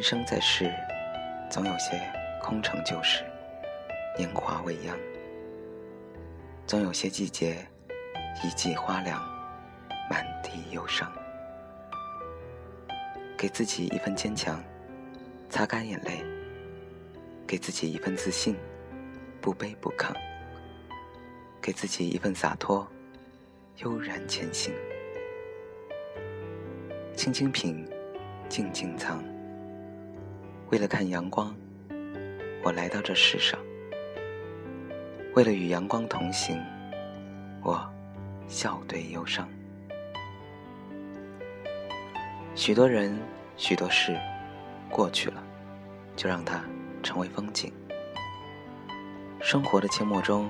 人生在世，总有些空城旧事，年华未央；总有些季节，一季花凉，满地忧伤。给自己一份坚强，擦干眼泪；给自己一份自信，不卑不亢；给自己一份洒脱，悠然前行。轻轻品，静静藏。为了看阳光，我来到这世上；为了与阳光同行，我笑对忧伤。许多人，许多事，过去了，就让它成为风景。生活的阡陌中，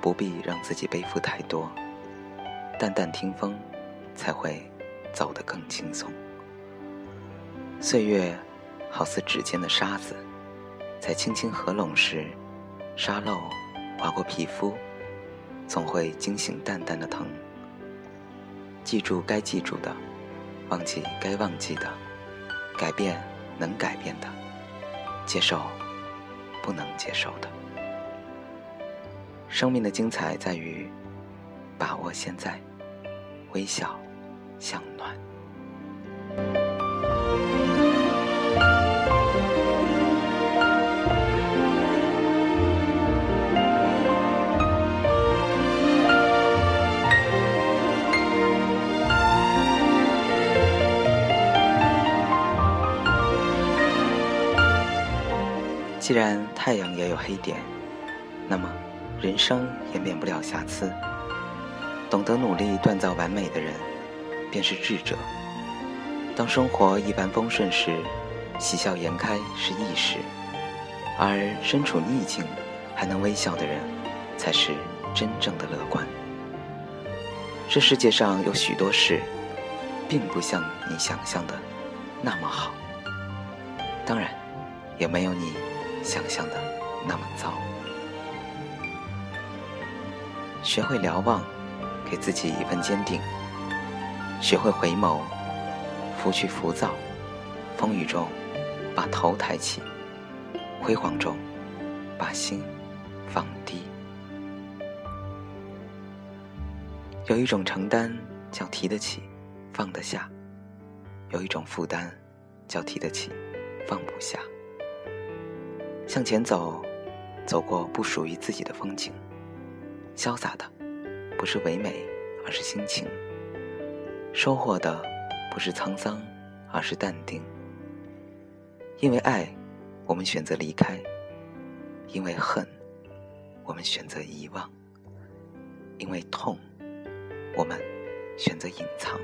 不必让自己背负太多，淡淡听风，才会走得更轻松。岁月。好似指尖的沙子，在轻轻合拢时，沙漏划过皮肤，总会惊醒淡淡的疼。记住该记住的，忘记该忘记的，改变能改变的，接受不能接受的。生命的精彩在于把握现在，微笑向暖。既然太阳也有黑点，那么人生也免不了瑕疵。懂得努力锻造完美的人，便是智者。当生活一帆风顺时，喜笑颜开是易事；而身处逆境还能微笑的人，才是真正的乐观。这世界上有许多事，并不像你想象的那么好，当然，也没有你。想象的那么糟。学会瞭望，给自己一份坚定；学会回眸，拂去浮躁；风雨中，把头抬起；辉煌中，把心放低。有一种承担叫提得起，放得下；有一种负担叫提得起，放不下。向前走，走过不属于自己的风景。潇洒的，不是唯美，而是心情。收获的，不是沧桑，而是淡定。因为爱，我们选择离开；因为恨，我们选择遗忘；因为痛，我们选择隐藏；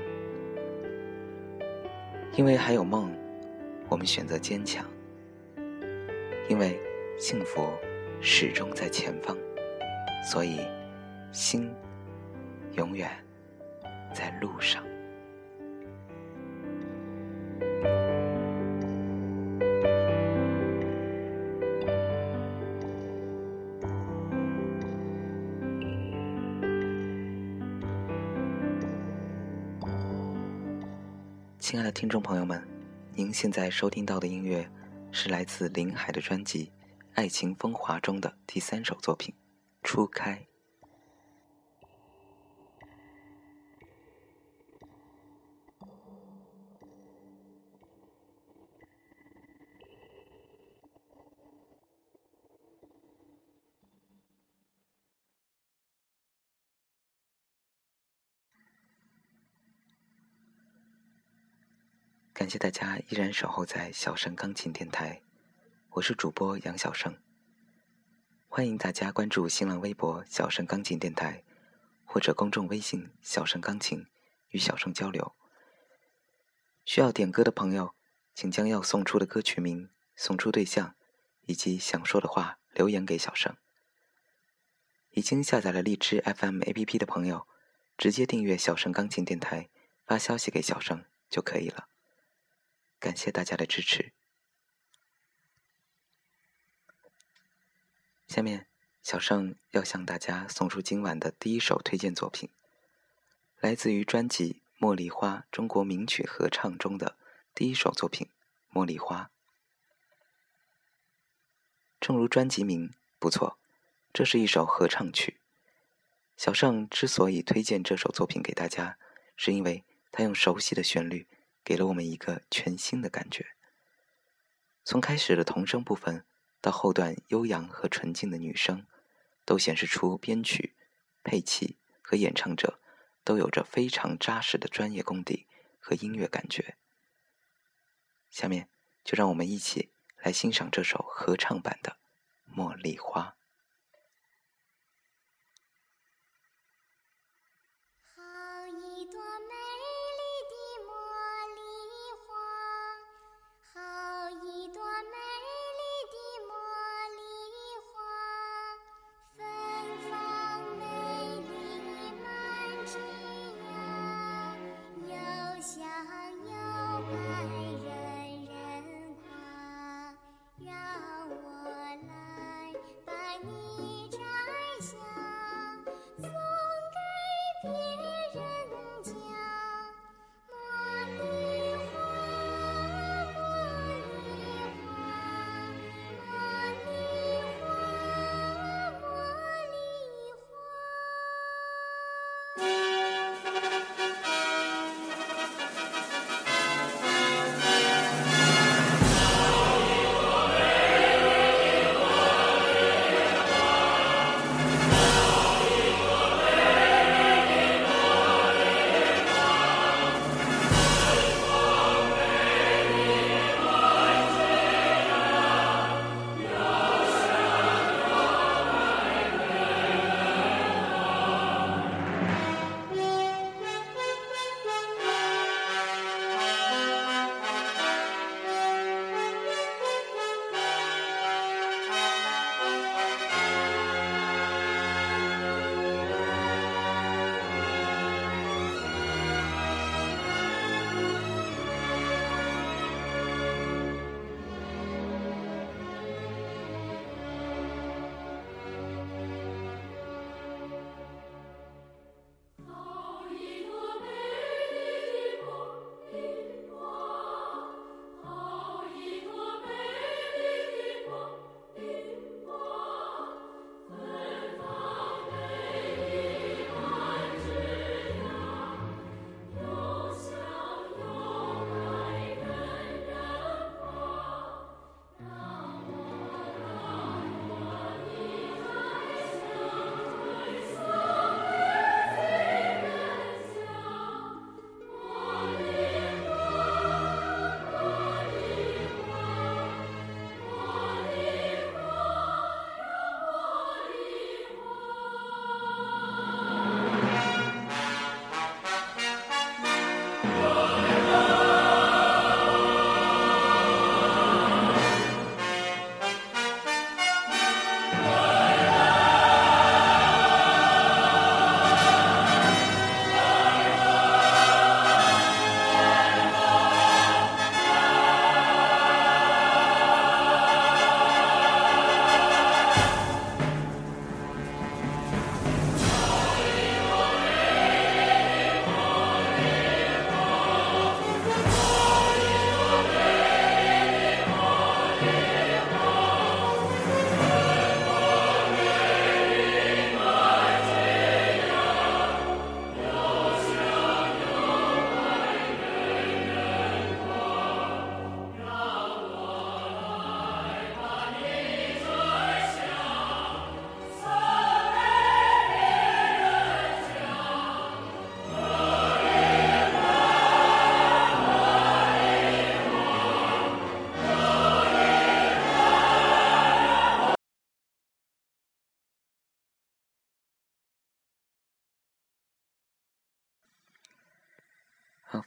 因为还有梦，我们选择坚强。因为幸福始终在前方，所以心永远在路上。亲爱的听众朋友们，您现在收听到的音乐。是来自林海的专辑《爱情风华》中的第三首作品《初开》。感谢大家依然守候在小盛钢琴电台，我是主播杨小盛。欢迎大家关注新浪微博“小盛钢琴电台”或者公众微信“小盛钢琴”与小盛交流。需要点歌的朋友，请将要送出的歌曲名、送出对象以及想说的话留言给小盛。已经下载了荔枝 FM APP 的朋友，直接订阅小盛钢琴电台，发消息给小盛就可以了。感谢大家的支持。下面，小盛要向大家送出今晚的第一首推荐作品，来自于专辑《茉莉花》中国名曲合唱中的第一首作品《茉莉花》。正如专辑名，不错，这是一首合唱曲。小盛之所以推荐这首作品给大家，是因为他用熟悉的旋律。给了我们一个全新的感觉。从开始的童声部分到后段悠扬和纯净的女声，都显示出编曲、配器和演唱者都有着非常扎实的专业功底和音乐感觉。下面就让我们一起来欣赏这首合唱版的《茉莉花》。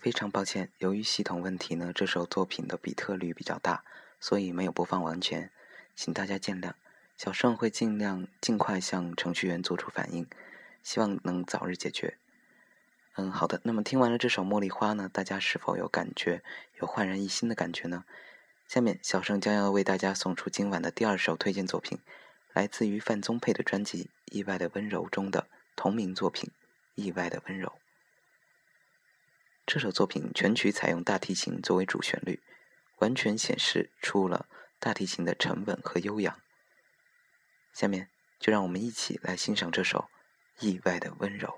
非常抱歉，由于系统问题呢，这首作品的比特率比较大，所以没有播放完全，请大家见谅。小盛会尽量尽快向程序员做出反应，希望能早日解决。嗯，好的。那么听完了这首《茉莉花》呢，大家是否有感觉，有焕然一新的感觉呢？下面小盛将要为大家送出今晚的第二首推荐作品，来自于范宗沛的专辑《意外的温柔》中的同名作品《意外的温柔》。这首作品全曲采用大提琴作为主旋律，完全显示出了大提琴的沉稳和悠扬。下面就让我们一起来欣赏这首《意外的温柔》。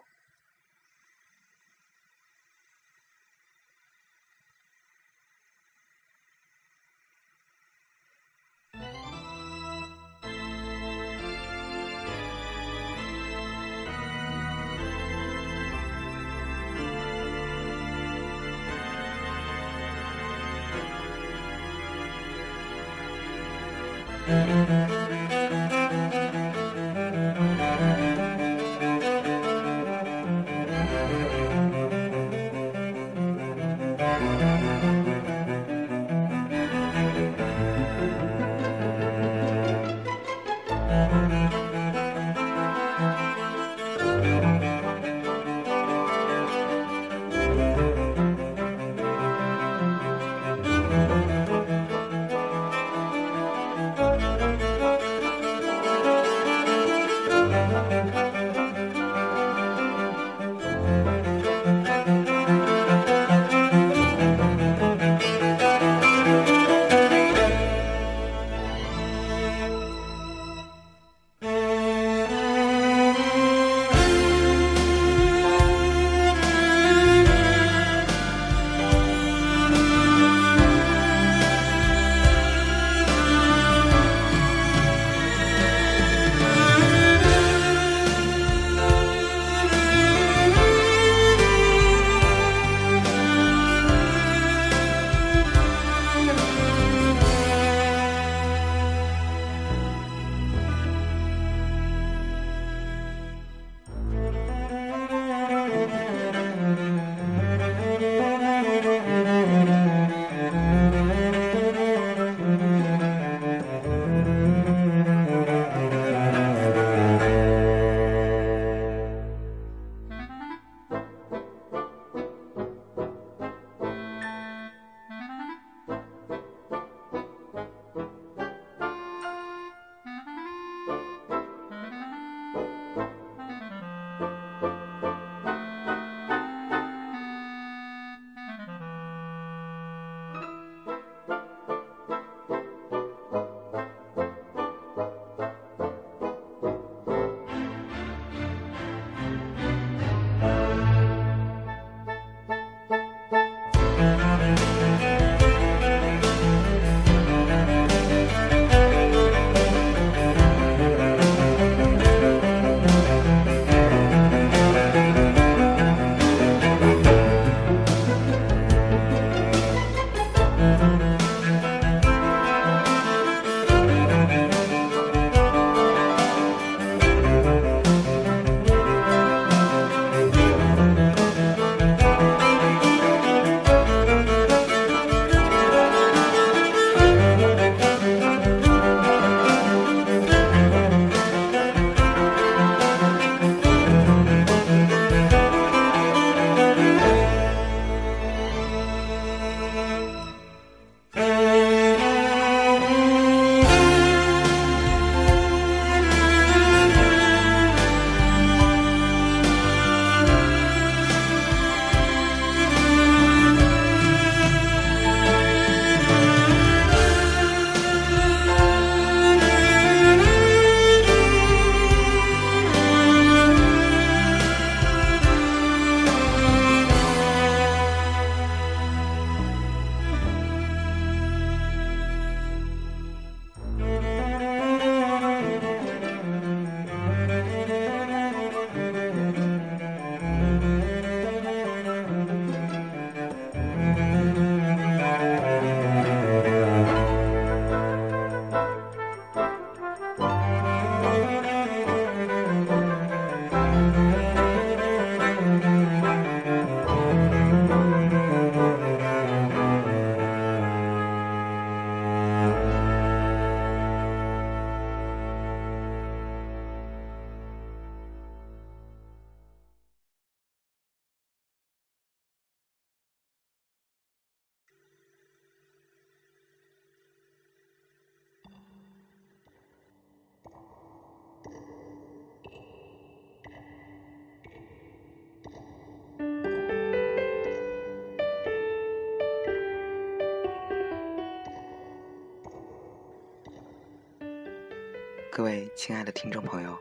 各位亲爱的听众朋友，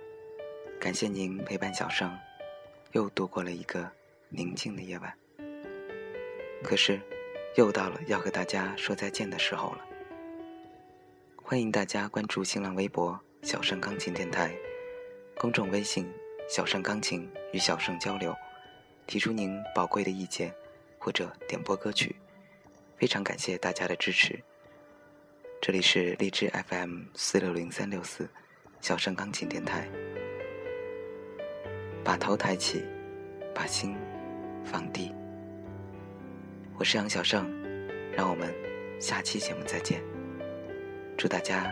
感谢您陪伴小盛，又度过了一个宁静的夜晚。可是，又到了要和大家说再见的时候了。欢迎大家关注新浪微博“小盛钢琴电台”，公众微信“小盛钢琴”与小盛交流，提出您宝贵的意见或者点播歌曲。非常感谢大家的支持。这里是荔枝 FM 四六零三六四，小盛钢琴电台。把头抬起，把心放低。我是杨小盛，让我们下期节目再见。祝大家